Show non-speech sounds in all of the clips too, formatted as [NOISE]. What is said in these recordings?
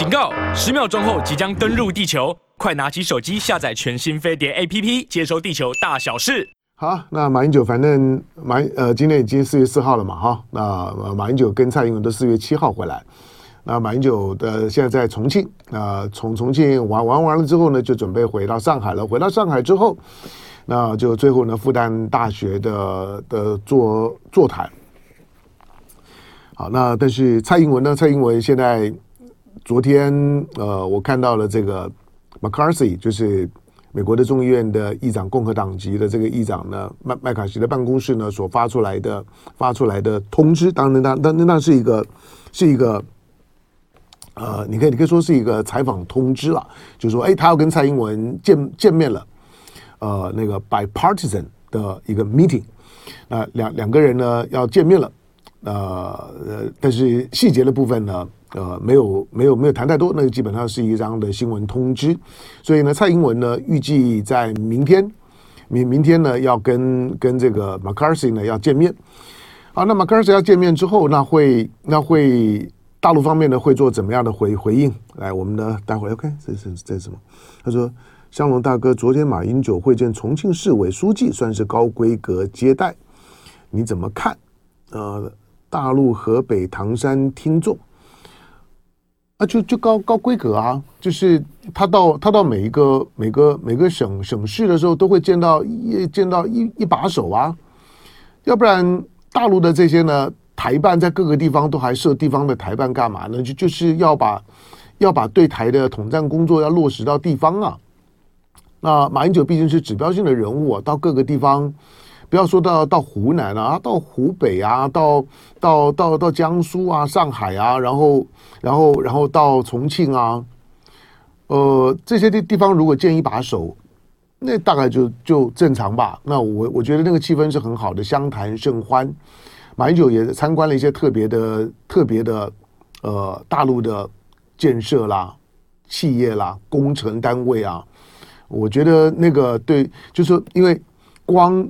警告！十秒钟后即将登陆地球，快拿起手机下载全新飞碟 APP，接收地球大小事。好，那马英九反正马呃，今天已经四月四号了嘛，哈，那马英九跟蔡英文都四月七号回来。那马英九的现在在重庆，那从重庆玩玩完了之后呢，就准备回到上海了。回到上海之后，那就最后呢，复旦大学的的座座谈。好，那但是蔡英文呢？蔡英文现在。昨天，呃，我看到了这个 McCarthy，就是美国的众议院的议长，共和党籍的这个议长呢，麦麦卡锡的办公室呢所发出来的发出来的通知，当然，那那那那是一个是一个，呃，你可以你可以说是一个采访通知了，就说，哎，他要跟蔡英文见见面了，呃，那个 bipartisan 的一个 meeting，那两两个人呢要见面了，呃，但是细节的部分呢？呃，没有没有没有谈太多，那个基本上是一张的新闻通知。所以呢，蔡英文呢预计在明天明明天呢要跟跟这个 McCarthy 呢要见面。好，那 McCarthy 要见面之后，那会那会大陆方面呢会做怎么样的回回应？来，我们呢待会 OK，这是这是什么？他说：“香龙大哥，昨天马英九会见重庆市委书记，算是高规格接待，你怎么看？”呃，大陆河北唐山听众。啊，就就高高规格啊，就是他到他到每一个每个每个省省市的时候，都会见到一见到一一把手啊，要不然大陆的这些呢台办在各个地方都还设地方的台办干嘛呢？就就是要把要把对台的统战工作要落实到地方啊。那马英九毕竟是指标性的人物啊，到各个地方。不要说到到湖南啊，到湖北啊，到到到到江苏啊，上海啊，然后然后然后到重庆啊，呃，这些地地方如果建一把手，那大概就就正常吧。那我我觉得那个气氛是很好的，相谈甚欢。马英九也参观了一些特别的特别的呃大陆的建设啦、企业啦、工程单位啊，我觉得那个对，就是因为光。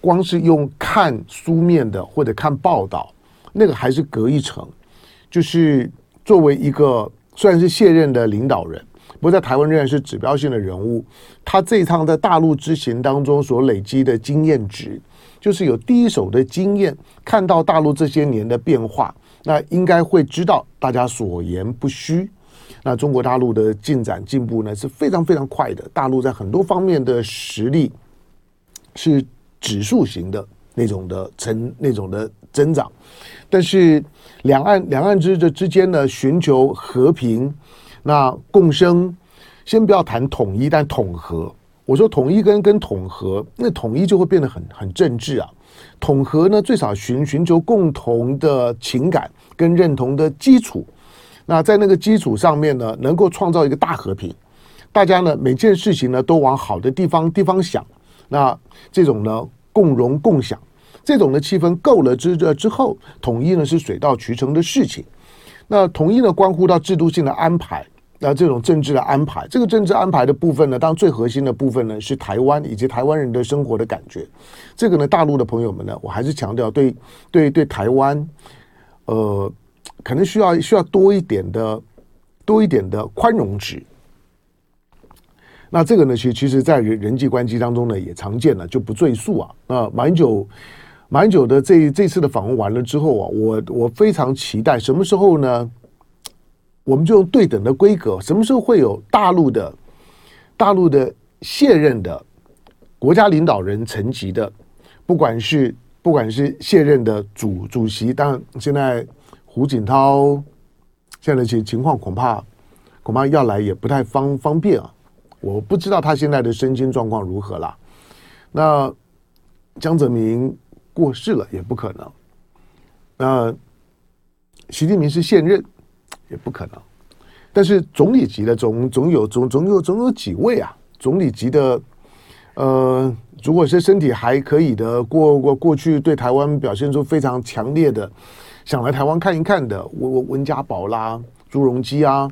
光是用看书面的或者看报道，那个还是隔一层。就是作为一个虽然是卸任的领导人，不过在台湾仍然是指标性的人物。他这一趟在大陆之行当中所累积的经验值，就是有第一手的经验，看到大陆这些年的变化，那应该会知道大家所言不虚。那中国大陆的进展进步呢是非常非常快的，大陆在很多方面的实力是。指数型的那种的成那种的增长，但是两岸两岸之这之间呢，寻求和平，那共生，先不要谈统一，但统合。我说统一跟跟统合，那统一就会变得很很政治啊。统合呢，最少寻寻求共同的情感跟认同的基础。那在那个基础上面呢，能够创造一个大和平，大家呢每件事情呢都往好的地方地方想。那这种呢？共荣共享，这种的气氛够了之这之后，统一呢是水到渠成的事情。那统一呢关乎到制度性的安排，那这种政治的安排，这个政治安排的部分呢，当然最核心的部分呢是台湾以及台湾人的生活的感觉。这个呢，大陆的朋友们呢，我还是强调对对对台湾，呃，可能需要需要多一点的多一点的宽容值。那这个呢，其其实，在人人际关系当中呢，也常见了，就不赘述啊。啊，马英九，马英九的这这次的访问完了之后啊，我我非常期待什么时候呢？我们就用对等的规格，什么时候会有大陆的大陆的卸任的国家领导人层级的，不管是不管是卸任的主主席，当然现在胡锦涛现在的情情况恐怕恐怕要来也不太方方便啊。我不知道他现在的身心状况如何了。那江泽民过世了也不可能。那习近平是现任也不可能。但是总理级的总总有总总有总有几位啊？总理级的，呃，如果是身体还可以的，过过过去对台湾表现出非常强烈的想来台湾看一看的，温温家宝啦、朱镕基啊，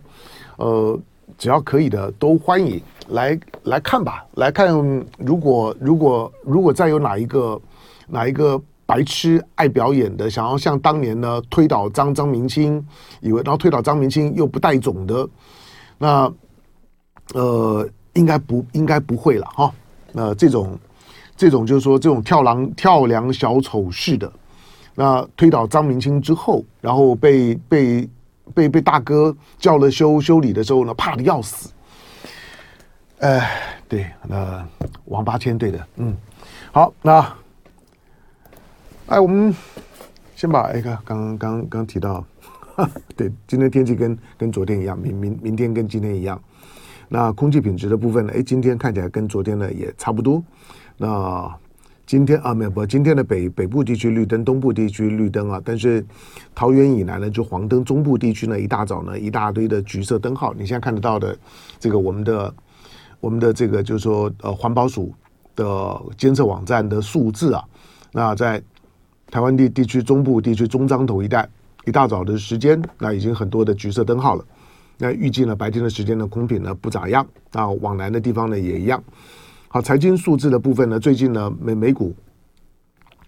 呃。只要可以的都欢迎来来看吧，来看。如果如果如果再有哪一个哪一个白痴爱表演的，想要像当年呢推倒张张明清，以为然后推倒张明清又不带种的，那呃应该不应该不会了哈。那这种这种就是说这种跳梁跳梁小丑式的，那推倒张明清之后，然后被被被被大哥叫了修修理的时候呢，怕的要死。哎，对，那王八千对的，嗯，好，那。哎，我们先把一个刚刚刚提到，[LAUGHS] 对，今天天气跟跟昨天一样，明明明天跟今天一样。那空气品质的部分呢？哎，今天看起来跟昨天呢也差不多。那今天啊，没有不，今天的北北部地区绿灯，东部地区绿灯啊。但是桃园以南呢就黄灯，中部地区呢一大早呢一大堆的橘色灯号。你现在看得到的这个我们的我们的这个就是说呃环保署的监测网站的数字啊，那在。台湾地地区中部地区中彰投一带，一大早的时间，那已经很多的橘色灯号了。那预计呢，白天的时间呢，空品呢不咋样。那往南的地方呢也一样。好，财经数字的部分呢，最近呢美美股，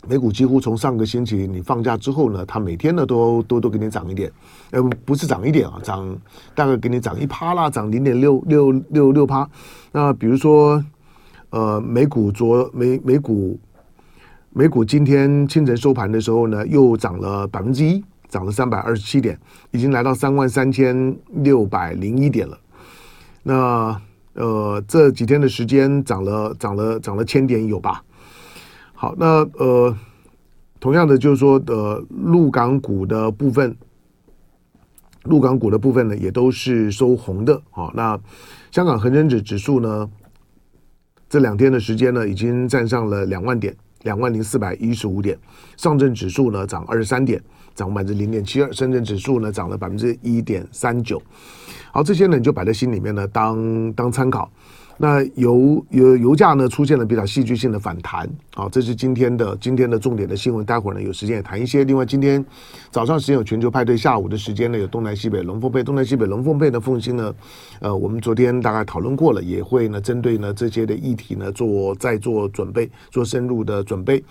美股几乎从上个星期你放假之后呢，它每天呢都都都给你涨一点，呃不是涨一点啊，涨大概给你涨一趴啦，涨零点六六六六趴。那比如说，呃美股昨美美股。美股今天清晨收盘的时候呢，又涨了百分之一，涨了三百二十七点，已经来到三万三千六百零一点了。那呃，这几天的时间涨了涨了涨了千点有吧？好，那呃，同样的就是说的呃，陆港股的部分，陆港股的部分呢，也都是收红的。好，那香港恒生指指数呢，这两天的时间呢，已经站上了两万点。两万零四百一十五点，上证指数呢涨二十三点，涨百分之零点七二，深圳指数呢涨了百分之一点三九。好，这些呢你就摆在心里面呢，当当参考。那油油油价呢出现了比较戏剧性的反弹，好，这是今天的今天的重点的新闻。待会儿呢有时间也谈一些。另外，今天早上时间有全球派对，下午的时间呢有东南西北龙凤配，东南西北龙凤配的凤馨呢，呃，我们昨天大概讨论过了，也会呢针对呢这些的议题呢做再做准备，做深入的准备。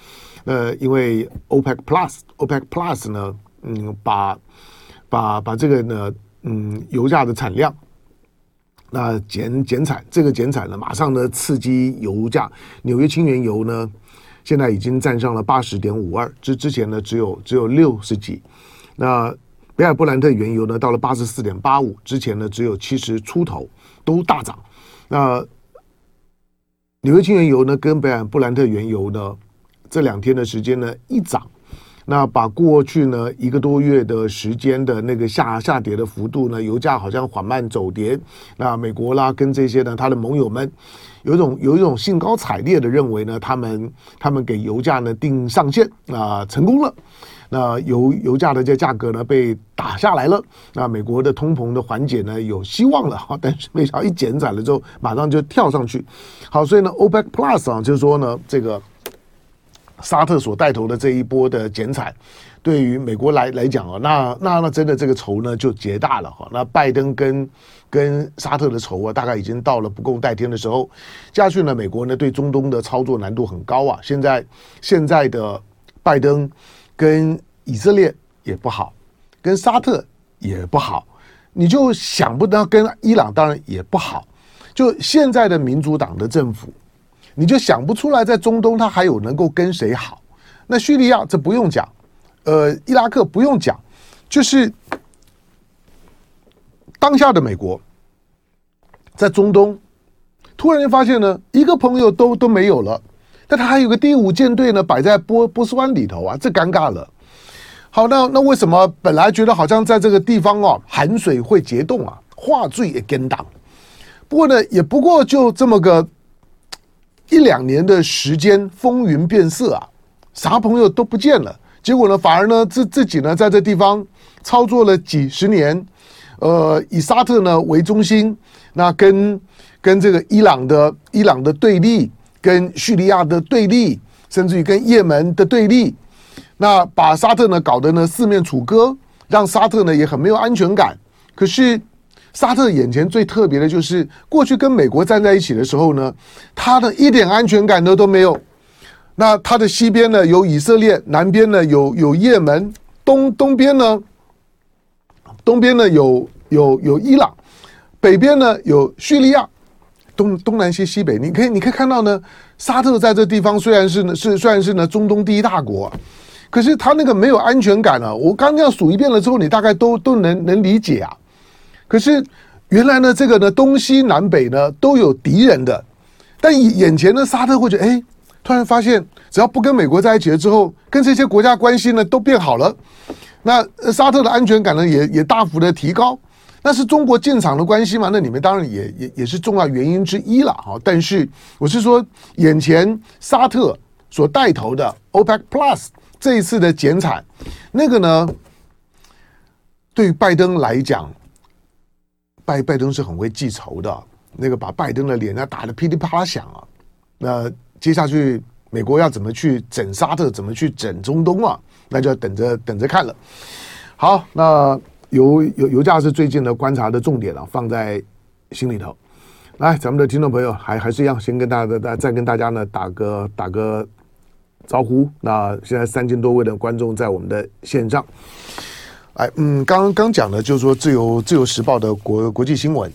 呃，因为 OPEC Plus OPEC Plus 呢，嗯，把把把这个呢，嗯，油价的产量。那减减产，这个减产呢，马上呢刺激油价。纽约轻原油呢，现在已经站上了八十点五二，之之前呢只有只有六十几。那北海布兰特原油呢，到了八十四点八五，之前呢只有七十出头，都大涨。那纽约轻原油呢，跟北海布兰特原油呢，这两天的时间呢一涨。那把过去呢一个多月的时间的那个下下跌的幅度呢，油价好像缓慢走跌。那美国啦跟这些呢，他的盟友们有一种有一种兴高采烈的认为呢，他们他们给油价呢定上限啊、成功了。那油油价的这价格呢被打下来了。那美国的通膨的缓解呢有希望了哈，[LAUGHS] 但是没想到一减载了之后，马上就跳上去。好，所以呢，OPEC Plus 啊，就是说呢这个。沙特所带头的这一波的减产，对于美国来来讲啊，那那那真的这个仇呢就结大了哈。那拜登跟跟沙特的仇啊，大概已经到了不共戴天的时候。加去呢，美国呢对中东的操作难度很高啊。现在现在的拜登跟以色列也不好，跟沙特也不好，你就想不到跟伊朗当然也不好。就现在的民主党的政府。你就想不出来，在中东他还有能够跟谁好？那叙利亚这不用讲，呃，伊拉克不用讲，就是当下的美国在中东突然间发现呢，一个朋友都都没有了，但他还有个第五舰队呢，摆在波波斯湾里头啊，这尴尬了。好，那那为什么本来觉得好像在这个地方哦，寒水会结冻啊，话最也跟当。不过呢，也不过就这么个。一两年的时间风云变色啊，啥朋友都不见了。结果呢，反而呢自自己呢在这地方操作了几十年，呃，以沙特呢为中心，那跟跟这个伊朗的伊朗的对立，跟叙利亚的对立，甚至于跟也门的对立，那把沙特呢搞得呢四面楚歌，让沙特呢也很没有安全感。可是。沙特眼前最特别的就是，过去跟美国站在一起的时候呢，他的一点安全感都都没有。那它的西边呢有以色列，南边呢有有也门，东东边呢，东边呢有有有伊朗，北边呢有叙利亚，东东南西西北，你可以你可以看到呢，沙特在这地方虽然是呢是虽然是呢中东第一大国，可是他那个没有安全感啊。我刚刚这样数一遍了之后，你大概都都能能理解啊。可是原来呢，这个呢东西南北呢都有敌人的，但眼前的沙特会觉得哎。突然发现，只要不跟美国在一起了之后，跟这些国家关系呢都变好了。那沙特的安全感呢也也大幅的提高。那是中国进场的关系嘛？那里面当然也也也是重要原因之一了啊。但是我是说，眼前沙特所带头的 OPEC Plus 这一次的减产，那个呢，对拜登来讲，拜拜登是很会记仇的。那个把拜登的脸啊打得噼里啪啦响啊，那。接下去，美国要怎么去整沙特，怎么去整中东啊？那就要等着等着看了。好，那油油油价是最近的观察的重点啊，放在心里头。来，咱们的听众朋友还还是一样，先跟大家再再跟大家呢打个打个招呼。那现在三千多位的观众在我们的线上。哎，嗯，刚刚讲的就是说自由自由时报的国国际新闻。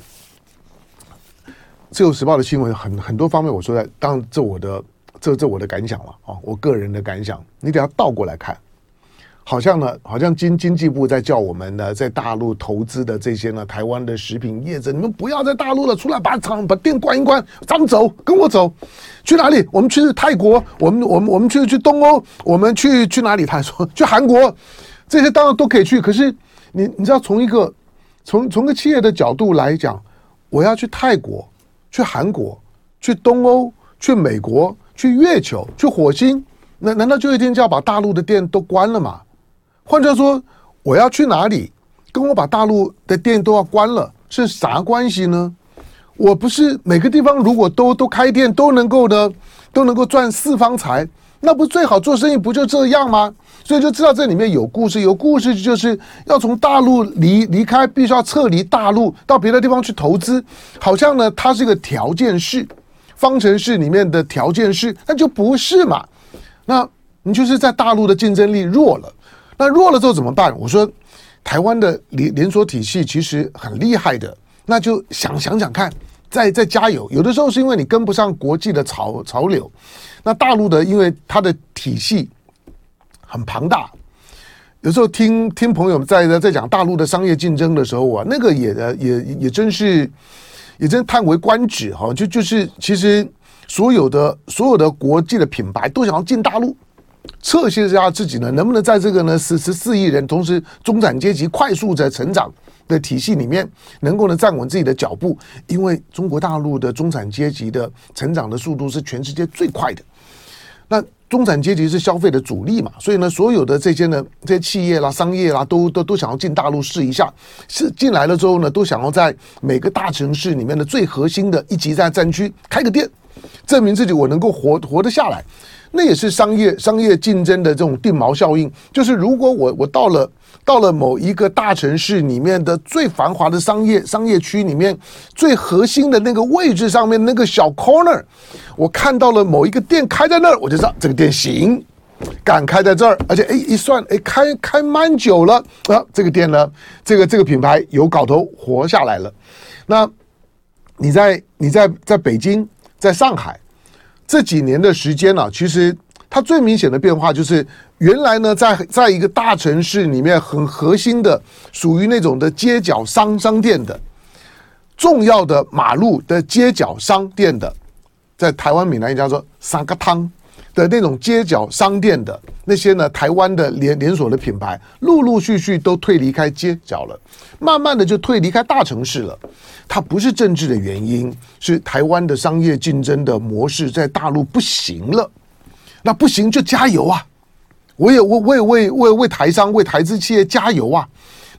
自由时报的新闻很很多方面，我说在当这我的这这我的感想了啊，我个人的感想，你得要倒过来看，好像呢，好像经经济部在叫我们呢，在大陆投资的这些呢，台湾的食品业者，你们不要在大陆了，出来把厂把店关一关，咱们走，跟我走，去哪里？我们去泰国，我们我们我们去去东欧，我们去去哪里？他说去韩国，这些当然都可以去，可是你你知道，从一个从从个企业的角度来讲，我要去泰国。去韩国、去东欧、去美国、去月球、去火星，那难道就一天就要把大陆的店都关了吗？换句话说，我要去哪里，跟我把大陆的店都要关了是啥关系呢？我不是每个地方如果都都开店都能够呢，都能够赚四方财，那不最好做生意不就这样吗？所以就知道这里面有故事，有故事就是要从大陆离离开，必须要撤离大陆，到别的地方去投资。好像呢，它是一个条件式，方程式里面的条件式，那就不是嘛？那你就是在大陆的竞争力弱了，那弱了之后怎么办？我说，台湾的连连锁体系其实很厉害的，那就想想想看，再再加油。有的时候是因为你跟不上国际的潮潮流，那大陆的因为它的体系。很庞大，有时候听听朋友们在在讲大陆的商业竞争的时候啊，那个也也也真是也真叹为观止哈。就就是其实所有的所有的国际的品牌都想要进大陆，测试一下自己呢，能不能在这个呢十十四亿人同时中产阶级快速在成长的体系里面，能够呢站稳自己的脚步。因为中国大陆的中产阶级的成长的速度是全世界最快的。那中产阶级是消费的主力嘛，所以呢，所有的这些呢，这些企业啦、商业啦，都都都想要进大陆试一下，是进来了之后呢，都想要在每个大城市里面的最核心的一级战战区开个店，证明自己我能够活活得下来。那也是商业商业竞争的这种定锚效应，就是如果我我到了。到了某一个大城市里面的最繁华的商业商业区里面，最核心的那个位置上面那个小 corner，我看到了某一个店开在那儿，我就知道这个店行，敢开在这儿，而且哎一算哎开开蛮久了啊，这个店呢，这个这个品牌有搞头活下来了。那你在你在在北京，在上海这几年的时间呢、啊，其实。它最明显的变化就是，原来呢，在在一个大城市里面很核心的，属于那种的街角商商店的，重要的马路的街角商店的，在台湾闽南人家说三个汤的那种街角商店的那些呢，台湾的连连锁的品牌，陆陆续续都退离开街角了，慢慢的就退离开大城市了。它不是政治的原因，是台湾的商业竞争的模式在大陆不行了。那不行就加油啊！我也我我也为为为台商为台资企业加油啊！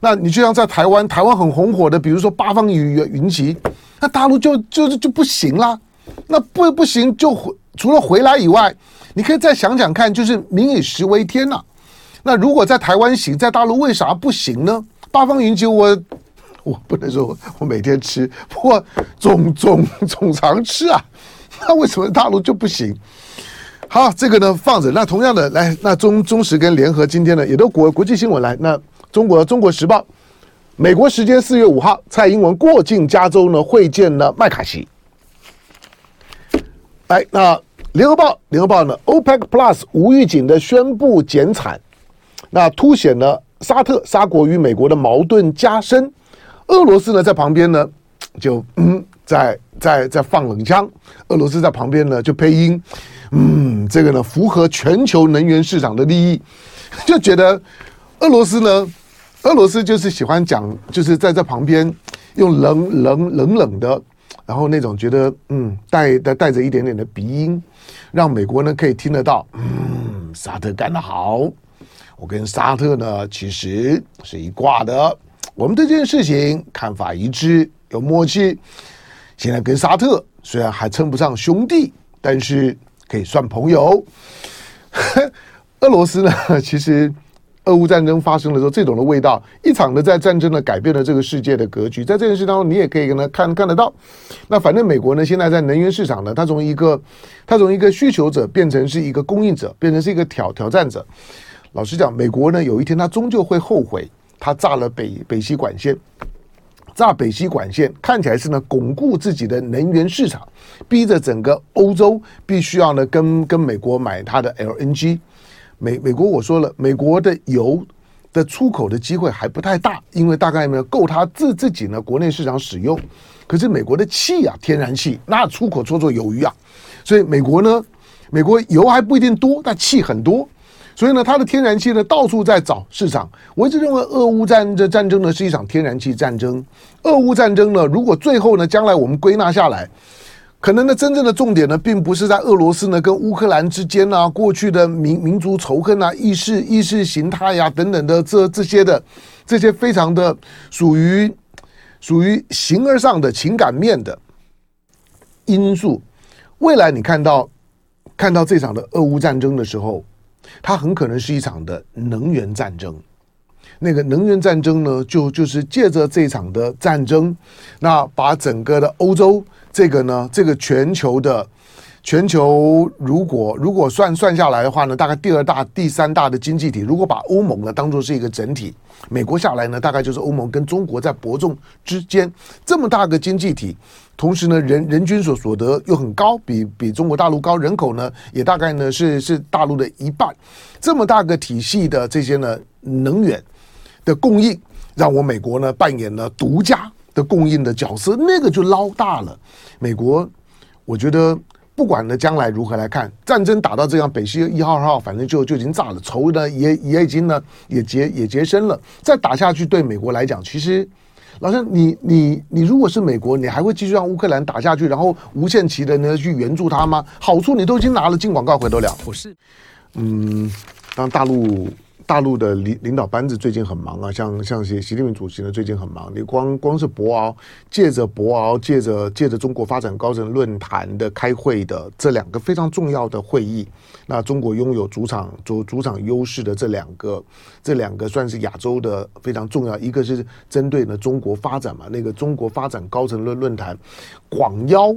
那你就像在台湾，台湾很红火的，比如说八方云云集，那大陆就就就不行啦。那不不行就回除了回来以外，你可以再想想看，就是民以食为天呐、那如果在台湾行，在大陆为啥不行呢？八方云集我我不能说我每天吃，不过总总 [LAUGHS] 总常吃啊。那为什么大陆就不行？好，这个呢放着。那同样的，来，那中中时跟联合今天呢也都国国际新闻来。那中国中国时报，美国时间四月五号，蔡英文过境加州呢会见了麦卡锡。来，那联合报联合报呢，OPEC Plus 无预警的宣布减产，那凸显了沙特沙国与美国的矛盾加深。俄罗斯呢在旁边呢就嗯在在在放冷枪，俄罗斯在旁边呢就配音。嗯，这个呢符合全球能源市场的利益，[LAUGHS] 就觉得俄罗斯呢，俄罗斯就是喜欢讲，就是在这旁边用冷冷冷冷的，然后那种觉得嗯带带带着一点点的鼻音，让美国呢可以听得到。嗯，沙特干得好，我跟沙特呢其实是一挂的，我们对这件事情看法一致，有默契。现在跟沙特虽然还称不上兄弟，但是。可以算朋友。[LAUGHS] 俄罗斯呢？其实，俄乌战争发生的时候，这种的味道，一场的在战争呢，改变了这个世界的格局。在这件事当中，你也可以跟他看看得到。那反正美国呢，现在在能源市场呢，它从一个，它从一个需求者变成是一个供应者，变成是一个挑挑战者。老实讲，美国呢，有一天它终究会后悔，它炸了北北溪管线。炸北溪管线看起来是呢，巩固自己的能源市场，逼着整个欧洲必须要呢跟跟美国买它的 LNG。美美国我说了，美国的油的出口的机会还不太大，因为大概呢够它自自己呢国内市场使用。可是美国的气啊，天然气那出口绰绰有余啊，所以美国呢，美国油还不一定多，但气很多。所以呢，它的天然气呢到处在找市场。我一直认为，俄乌战这战争呢是一场天然气战争。俄乌战争呢，如果最后呢，将来我们归纳下来，可能呢，真正的重点呢，并不是在俄罗斯呢跟乌克兰之间啊，过去的民民族仇恨啊、意识意识形态呀、等等的这这些的这些非常的属于属于形而上的情感面的因素。未来你看到看到这场的俄乌战争的时候。它很可能是一场的能源战争，那个能源战争呢，就就是借着这场的战争，那把整个的欧洲这个呢，这个全球的。全球如果如果算算下来的话呢，大概第二大、第三大的经济体，如果把欧盟呢当做是一个整体，美国下来呢，大概就是欧盟跟中国在伯仲之间这么大个经济体，同时呢人人均所所得又很高，比比中国大陆高，人口呢也大概呢是是大陆的一半，这么大个体系的这些呢能源的供应，让我美国呢扮演了独家的供应的角色，那个就捞大了。美国，我觉得。不管呢，将来如何来看，战争打到这样，北溪一号、二号，反正就就已经炸了，仇呢也也已经呢也结也结深了。再打下去，对美国来讲，其实老师，你你你如果是美国，你还会继续让乌克兰打下去，然后无限期的呢去援助他吗？好处你都已经拿了，进广告回头了。不是，嗯，当大陆。大陆的领领导班子最近很忙啊，像像习习近平主席呢，最近很忙。你光光是博鳌，借着博鳌，借着借着中国发展高层论坛的开会的这两个非常重要的会议，那中国拥有主场主主场优势的这两个，这两个算是亚洲的非常重要。一个是针对呢中国发展嘛，那个中国发展高层论论坛，广邀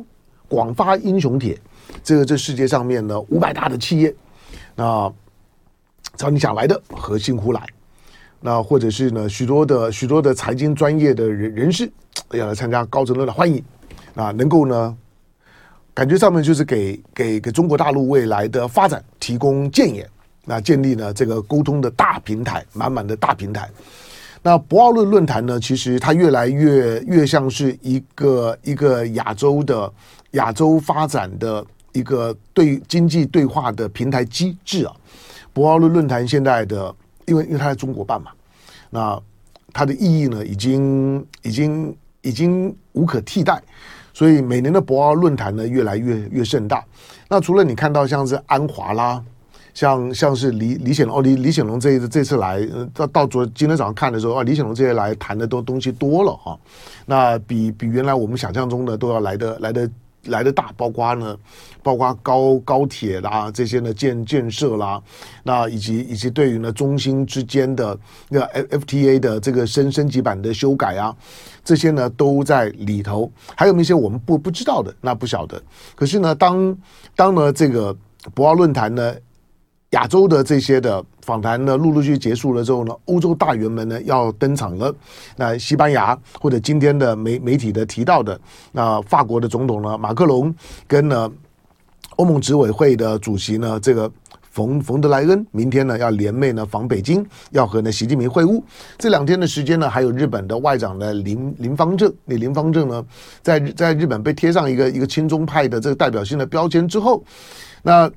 广发英雄帖，这个这世界上面呢五百大的企业，那。找你想来的，何幸乎来？那或者是呢，许多的许多的财经专业的人人士要来参加高层论坛，欢迎啊，能够呢，感觉上面就是给给给中国大陆未来的发展提供建言，那建立呢这个沟通的大平台，满满的大平台。那博鳌论论坛呢，其实它越来越越像是一个一个亚洲的亚洲发展的一个对经济对话的平台机制啊。博鳌论论坛现在的，因为因为它在中国办嘛，那它的意义呢，已经已经已经无可替代，所以每年的博鳌论坛呢，越来越越盛大。那除了你看到像是安华啦，像像是李李显龙哦，李李显龙这这次来，到到昨今天早上看的时候啊，李显龙这些来谈的都东西多了哈，那比比原来我们想象中的都要来的来的。来的大，包括呢，包括高高铁啦，这些呢建建设啦，那以及以及对于呢中心之间的那 FTA 的这个升升级版的修改啊，这些呢都在里头，还有一些我们不不知道的，那不晓得。可是呢，当当呢这个博鳌论坛呢，亚洲的这些的访谈呢，陆陆续续结束了之后呢，欧洲大员们呢要登场了。那西班牙或者今天的媒媒体的提到的，那法国的总统呢，马克龙跟呢欧盟执委会的主席呢，这个。冯冯德莱恩明天呢要联袂呢访北京，要和呢习近平会晤。这两天的时间呢，还有日本的外长呢林林方正。那林方正呢，在在日本被贴上一个一个亲中派的这个代表性的标签之后，那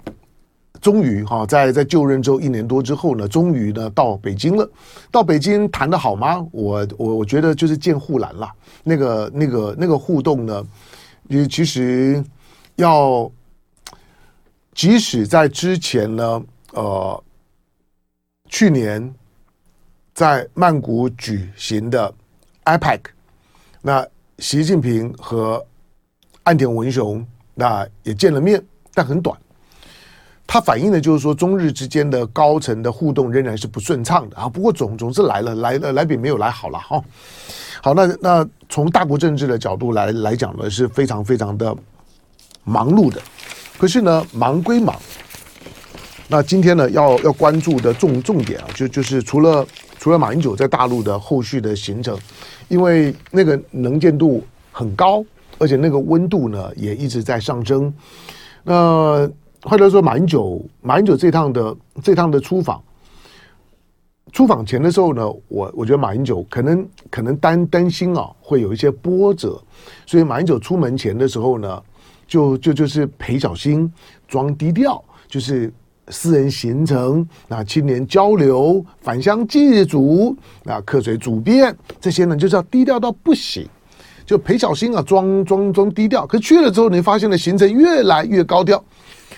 终于哈在在就任之后一年多之后呢，终于呢到北京了。到北京谈的好吗？我我我觉得就是见护栏了。那个那个那个互动呢，也其实要。即使在之前呢，呃，去年在曼谷举行的 IPAC，那习近平和岸田文雄那也见了面，但很短。它反映的就是说，中日之间的高层的互动仍然是不顺畅的啊。不过总总是来了，来了来比没有来好了哈。好，那那从大国政治的角度来来讲呢，是非常非常的忙碌的。可是呢，忙归忙，那今天呢，要要关注的重重点啊，就就是除了除了马英九在大陆的后续的行程，因为那个能见度很高，而且那个温度呢也一直在上升。那或者说马英九马英九这趟的这趟的出访，出访前的时候呢，我我觉得马英九可能可能担担心啊，会有一些波折，所以马英九出门前的时候呢。就就就是陪小心，装低调，就是私人行程，那青年交流、返乡祭祖、那客随主便这些呢，就是要低调到不行。就陪小心啊，装装装低调。可去了之后，你发现了行程越来越高调。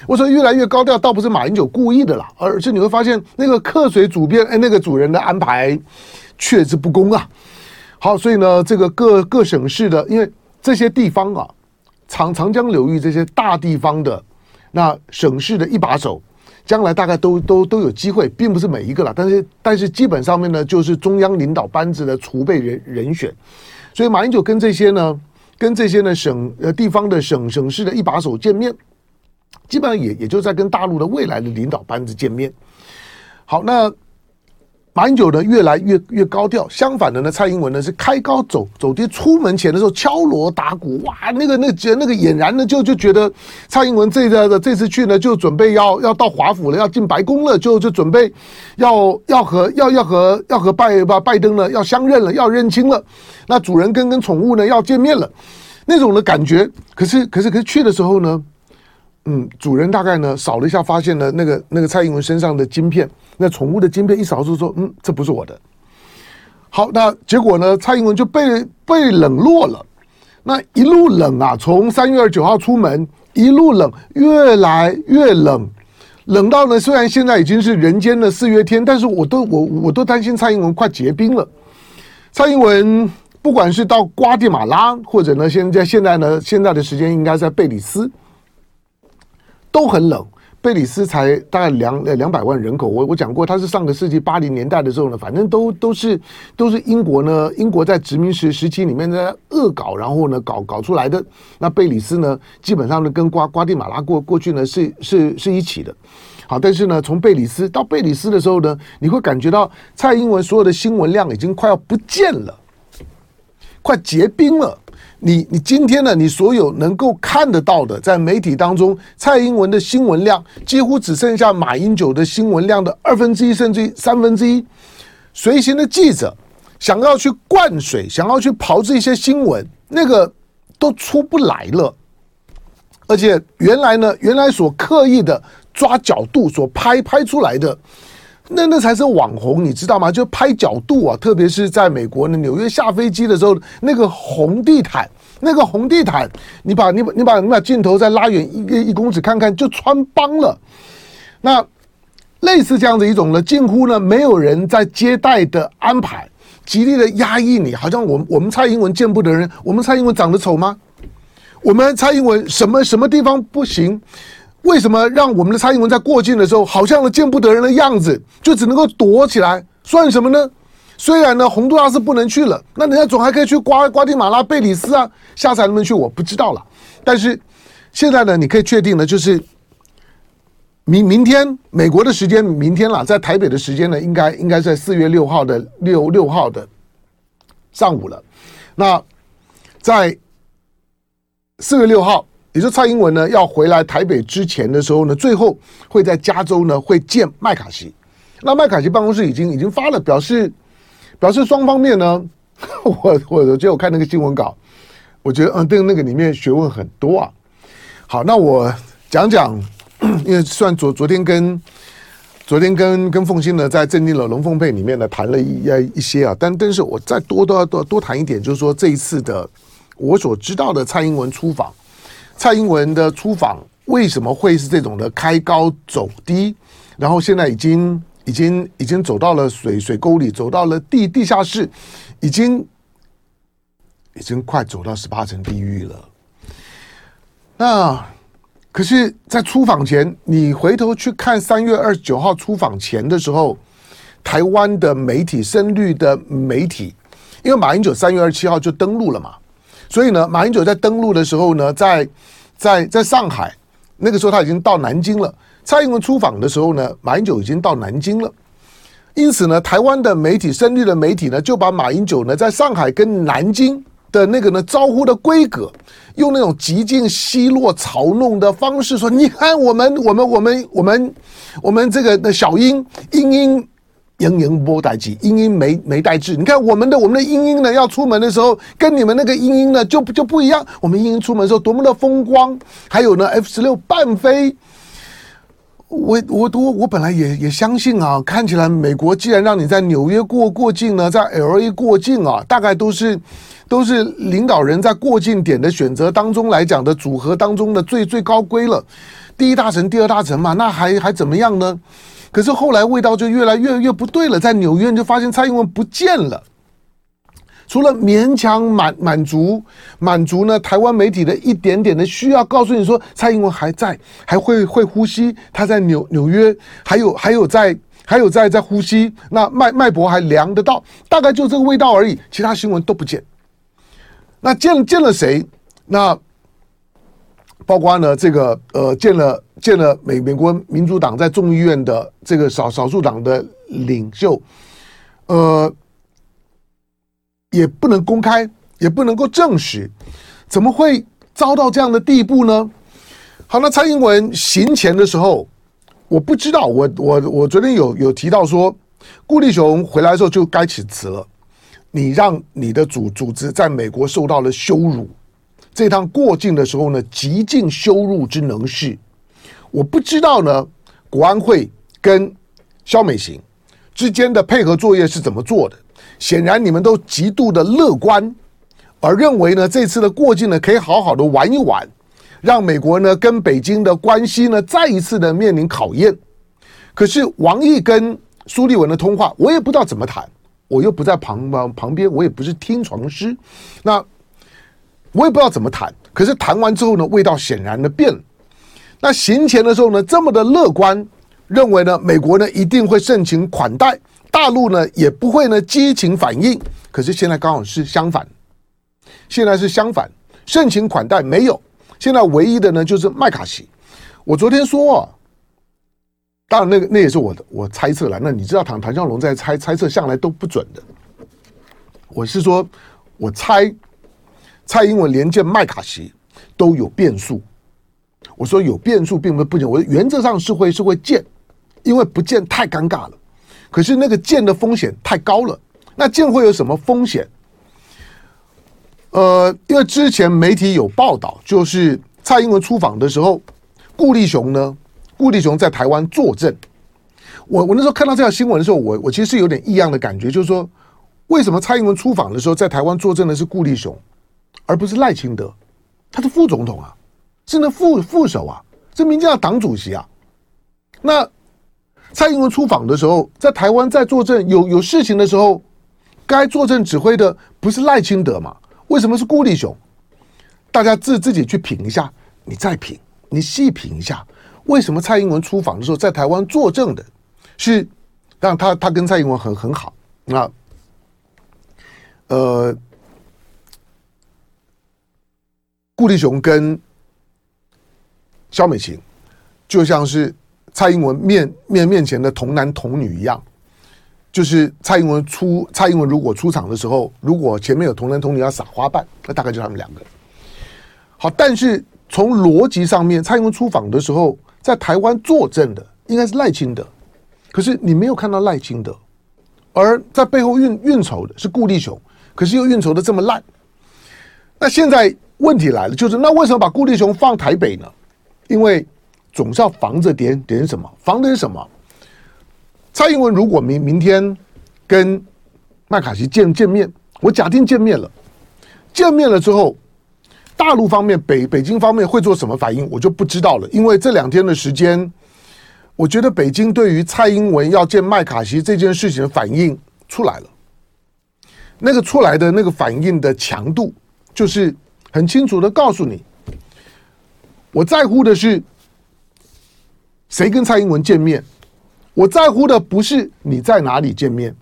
我说越来越高调，倒不是马英九故意的啦，而是你会发现那个客随主便，哎，那个主人的安排确实不公啊。好，所以呢，这个各各省市的，因为这些地方啊。长长江流域这些大地方的那省市的一把手，将来大概都都都有机会，并不是每一个了，但是但是基本上面呢，就是中央领导班子的储备人人选，所以马英九跟这些呢，跟这些呢省呃地方的省省市的一把手见面，基本上也也就在跟大陆的未来的领导班子见面。好，那。马英九呢越来越越高调，相反的呢，蔡英文呢是开高走走低，出门前的时候敲锣打鼓，哇，那个那个那个俨然呢就就觉得蔡英文这个的这次去呢就准备要要到华府了，要进白宫了，就就准备要要和要要和要和拜拜拜登呢要相认了，要认亲了，那主人跟跟宠物呢要见面了，那种的感觉，可是可是可是去的时候呢。嗯，主人大概呢扫了一下，发现了那个那个蔡英文身上的晶片，那宠物的晶片一扫就说，嗯，这不是我的。好，那结果呢，蔡英文就被被冷落了。那一路冷啊，从三月二十九号出门一路冷，越来越冷，冷到呢，虽然现在已经是人间的四月天，但是我都我我都担心蔡英文快结冰了。蔡英文不管是到瓜地马拉，或者呢，现在现在呢，现在的时间应该在贝里斯。都很冷，贝里斯才大概两两百万人口，我我讲过，它是上个世纪八零年代的时候呢，反正都都是都是英国呢，英国在殖民时时期里面在恶搞，然后呢搞搞出来的。那贝里斯呢，基本上呢跟瓜瓜地马拉过过去呢是是是一起的。好，但是呢，从贝里斯到贝里斯的时候呢，你会感觉到蔡英文所有的新闻量已经快要不见了，快结冰了。你你今天呢？你所有能够看得到的，在媒体当中，蔡英文的新闻量几乎只剩下马英九的新闻量的二分之一，甚至三分之一。随行的记者想要去灌水，想要去刨这些新闻，那个都出不来了。而且原来呢，原来所刻意的抓角度所拍拍出来的。那那才是网红，你知道吗？就拍角度啊，特别是在美国的，纽约下飞机的时候，那个红地毯，那个红地毯，你把你把你把你把镜头再拉远一个一公尺看看，就穿帮了。那类似这样的一种呢，近乎呢没有人在接待的安排，极力的压抑你，好像我我们蔡英文见不得人，我们蔡英文长得丑吗？我们蔡英文什么什么地方不行？为什么让我们的蔡英文在过境的时候，好像见不得人的样子，就只能够躲起来？算什么呢？虽然呢，洪都拉斯不能去了，那人家总还可以去瓜瓜地马拉、贝里斯啊，下次还能不能去？我不知道了。但是现在呢，你可以确定的就是明明天美国的时间，明天了，在台北的时间呢，应该应该在四月六号的六六号的上午了。那在四月六号，也就蔡英文呢要回来台北之前的时候呢，最后会在加州呢会见麦卡锡。那麦卡锡办公室已经已经发了表示，表示双方面呢，[LAUGHS] 我我我觉得我看那个新闻稿，我觉得嗯，对那个里面学问很多啊。好，那我讲讲，[CLEARS THROAT] 因为算昨昨天跟昨天跟跟凤欣呢在镇定了龙凤配里面呢谈了一一些啊，但但是我再多多多多谈一点，就是说这一次的我所知道的蔡英文出访，蔡英文的出访为什么会是这种的开高走低，然后现在已经。已经已经走到了水水沟里，走到了地地下室，已经已经快走到十八层地狱了。那可是，在出访前，你回头去看三月二十九号出访前的时候，台湾的媒体、深绿的媒体，因为马英九三月二十七号就登陆了嘛，所以呢，马英九在登陆的时候呢，在在在上海，那个时候他已经到南京了。蔡英文出访的时候呢，马英九已经到南京了，因此呢，台湾的媒体、深绿的媒体呢，就把马英九呢在上海跟南京的那个呢招呼的规格，用那种极尽奚落、嘲弄的方式说：“你看，我们、我们、我们、我们、我们这个的小英英英英英波带机，英英没没代志。你看我们的我们的英英呢，要出门的时候，跟你们那个英英呢就就不一样。我们英英出门的时候多么的风光，还有呢，F 十六半飞。”我我我我本来也也相信啊，看起来美国既然让你在纽约过过境呢，在 LA 过境啊，大概都是都是领导人在过境点的选择当中来讲的组合当中的最最高规了，第一大城、第二大城嘛，那还还怎么样呢？可是后来味道就越来越越不对了，在纽约你就发现蔡英文不见了。除了勉强满满足满足呢，台湾媒体的一点点的需要，告诉你说蔡英文还在，还会会呼吸，他在纽纽约，还有还有在还有在在呼吸，那脉脉搏还量得到，大概就这个味道而已，其他新闻都不见。那见见了谁？那包括呢这个呃见了见了美美国民主党在众议院的这个少少数党的领袖，呃。也不能公开，也不能够证实，怎么会遭到这样的地步呢？好，那蔡英文行前的时候，我不知道，我我我昨天有有提到说，顾立雄回来的时候就该请辞了。你让你的组组织在美国受到了羞辱，这趟过境的时候呢，极尽羞辱之能事。我不知道呢，国安会跟萧美琴之间的配合作业是怎么做的。显然你们都极度的乐观，而认为呢，这次的过境呢可以好好的玩一玩，让美国呢跟北京的关系呢再一次的面临考验。可是王毅跟苏立文的通话，我也不知道怎么谈，我又不在旁旁边，我也不是听床师，那我也不知道怎么谈。可是谈完之后呢，味道显然的变了。那行前的时候呢，这么的乐观，认为呢美国呢一定会盛情款待。大陆呢也不会呢激情反应，可是现在刚好是相反，现在是相反，盛情款待没有，现在唯一的呢就是麦卡锡。我昨天说啊，当然那个那也是我的我猜测了。那你知道唐唐湘龙在猜猜测向来都不准的，我是说我猜蔡英文连见麦卡锡都有变数。我说有变数并不是不行，我原则上是会是会见，因为不见太尴尬了。可是那个见的风险太高了，那见会有什么风险？呃，因为之前媒体有报道，就是蔡英文出访的时候，顾立雄呢，顾立雄在台湾坐镇。我我那时候看到这条新闻的时候，我我其实是有点异样的感觉，就是说，为什么蔡英文出访的时候在台湾坐镇的是顾立雄，而不是赖清德？他是副总统啊，是那副副手啊，是民进党党主席啊，那。蔡英文出访的时候，在台湾在坐镇有有事情的时候，该坐镇指挥的不是赖清德吗？为什么是顾立雄？大家自自己去品一下，你再品，你细品一下，为什么蔡英文出访的时候在台湾坐镇的是，让他他跟蔡英文很很好，那呃，顾立雄跟萧美琴就像是。蔡英文面面面前的童男童女一样，就是蔡英文出蔡英文如果出场的时候，如果前面有童男童女要撒花瓣，那大概就他们两个。好，但是从逻辑上面，蔡英文出访的时候，在台湾坐镇的应该是赖清德，可是你没有看到赖清德，而在背后运运筹的是顾立雄，可是又运筹的这么烂。那现在问题来了，就是那为什么把顾立雄放台北呢？因为总是要防着点点什么，防点什么？蔡英文如果明明天跟麦卡锡见见面，我假定见面了，见面了之后，大陆方面北北京方面会做什么反应，我就不知道了。因为这两天的时间，我觉得北京对于蔡英文要见麦卡锡这件事情的反应出来了，那个出来的那个反应的强度。就是很清楚的告诉你，我在乎的是谁跟蔡英文见面，我在乎的不是你在哪里见面，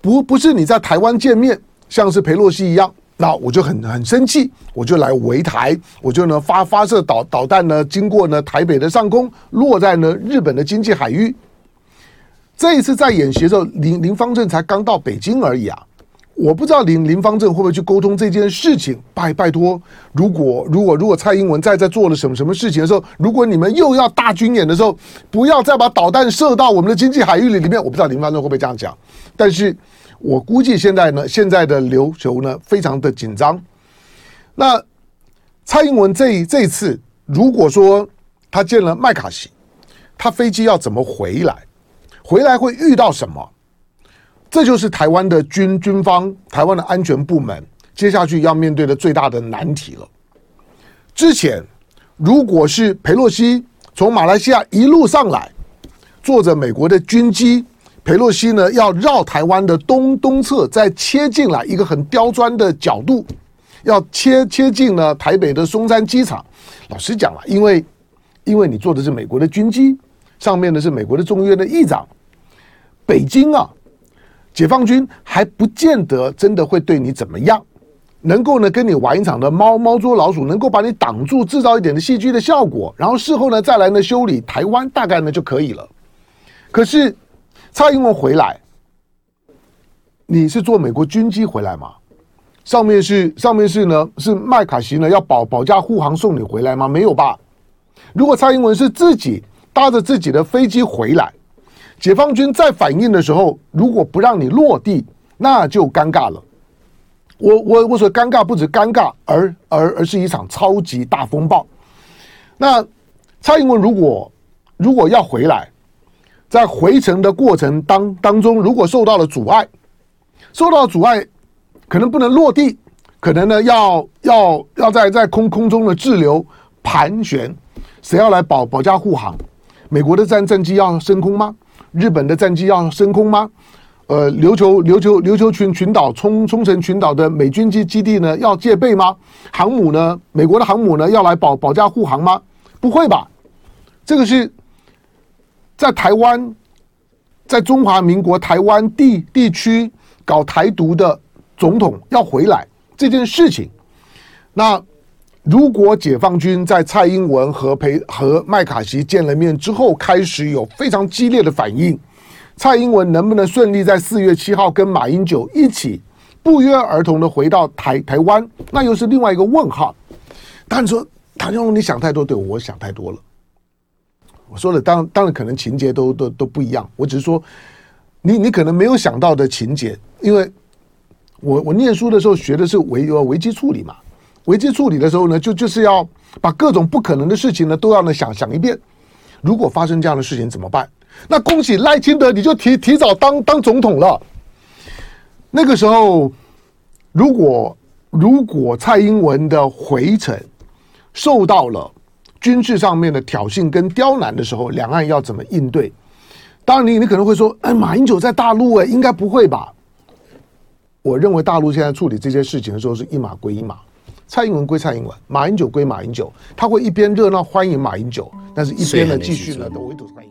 不不是你在台湾见面，像是裴洛西一样，那我就很很生气，我就来围台，我就呢发发射导导弹呢，经过呢台北的上空，落在呢日本的经济海域。这一次在演习的时候，林林芳正才刚到北京而已啊。我不知道林林芳正会不会去沟通这件事情。拜拜托，如果如果如果蔡英文在在做了什么什么事情的时候，如果你们又要大军演的时候，不要再把导弹射到我们的经济海域里里面。我不知道林芳正会不会这样讲，但是我估计现在呢，现在的琉球呢非常的紧张。那蔡英文这这一次，如果说他见了麦卡锡，他飞机要怎么回来？回来会遇到什么？这就是台湾的军军方、台湾的安全部门接下去要面对的最大的难题了。之前，如果是裴洛西从马来西亚一路上来，坐着美国的军机，裴洛西呢要绕台湾的东东侧再切进来一个很刁钻的角度，要切切进了台北的松山机场。老实讲了，因为因为你坐的是美国的军机，上面的是美国的众议院的议长，北京啊。解放军还不见得真的会对你怎么样，能够呢跟你玩一场的猫猫捉老鼠，能够把你挡住，制造一点的戏剧的效果，然后事后呢再来呢修理台湾，大概呢就可以了。可是蔡英文回来，你是坐美国军机回来吗？上面是上面是呢是麦卡锡呢要保保驾护航送你回来吗？没有吧？如果蔡英文是自己搭着自己的飞机回来。解放军在反应的时候，如果不让你落地，那就尴尬了。我我我说尴尬不止尴尬，而而而是一场超级大风暴。那蔡英文如果如果要回来，在回程的过程当当中，如果受到了阻碍，受到阻碍，可能不能落地，可能呢要要要在在空空中的滞留盘旋，谁要来保保驾护航？美国的战战机要升空吗？日本的战机要升空吗？呃，琉球琉球琉球群群岛冲冲绳群岛的美军机基地呢要戒备吗？航母呢？美国的航母呢要来保保驾护航吗？不会吧？这个是在台湾，在中华民国台湾地地区搞台独的总统要回来这件事情，那。如果解放军在蔡英文和裴和麦卡锡见了面之后，开始有非常激烈的反应，蔡英文能不能顺利在四月七号跟马英九一起不约而同的回到台台湾，那又是另外一个问号。当然说，唐湘龙，你想太多，对，我想太多了。我说的，当当然可能情节都都都不一样，我只是说，你你可能没有想到的情节，因为我我念书的时候学的是危危机处理嘛。危机处理的时候呢，就就是要把各种不可能的事情呢，都要呢想想一遍。如果发生这样的事情怎么办？那恭喜赖清德，你就提提早当当总统了。那个时候，如果如果蔡英文的回程受到了军事上面的挑衅跟刁难的时候，两岸要怎么应对？当然你，你你可能会说，哎，马英九在大陆，哎，应该不会吧？我认为大陆现在处理这些事情的时候，是一码归一码。蔡英文归蔡英文，马英九归马英九，他会一边热闹欢迎马英九，但是一边呢继续呢都围堵欢迎。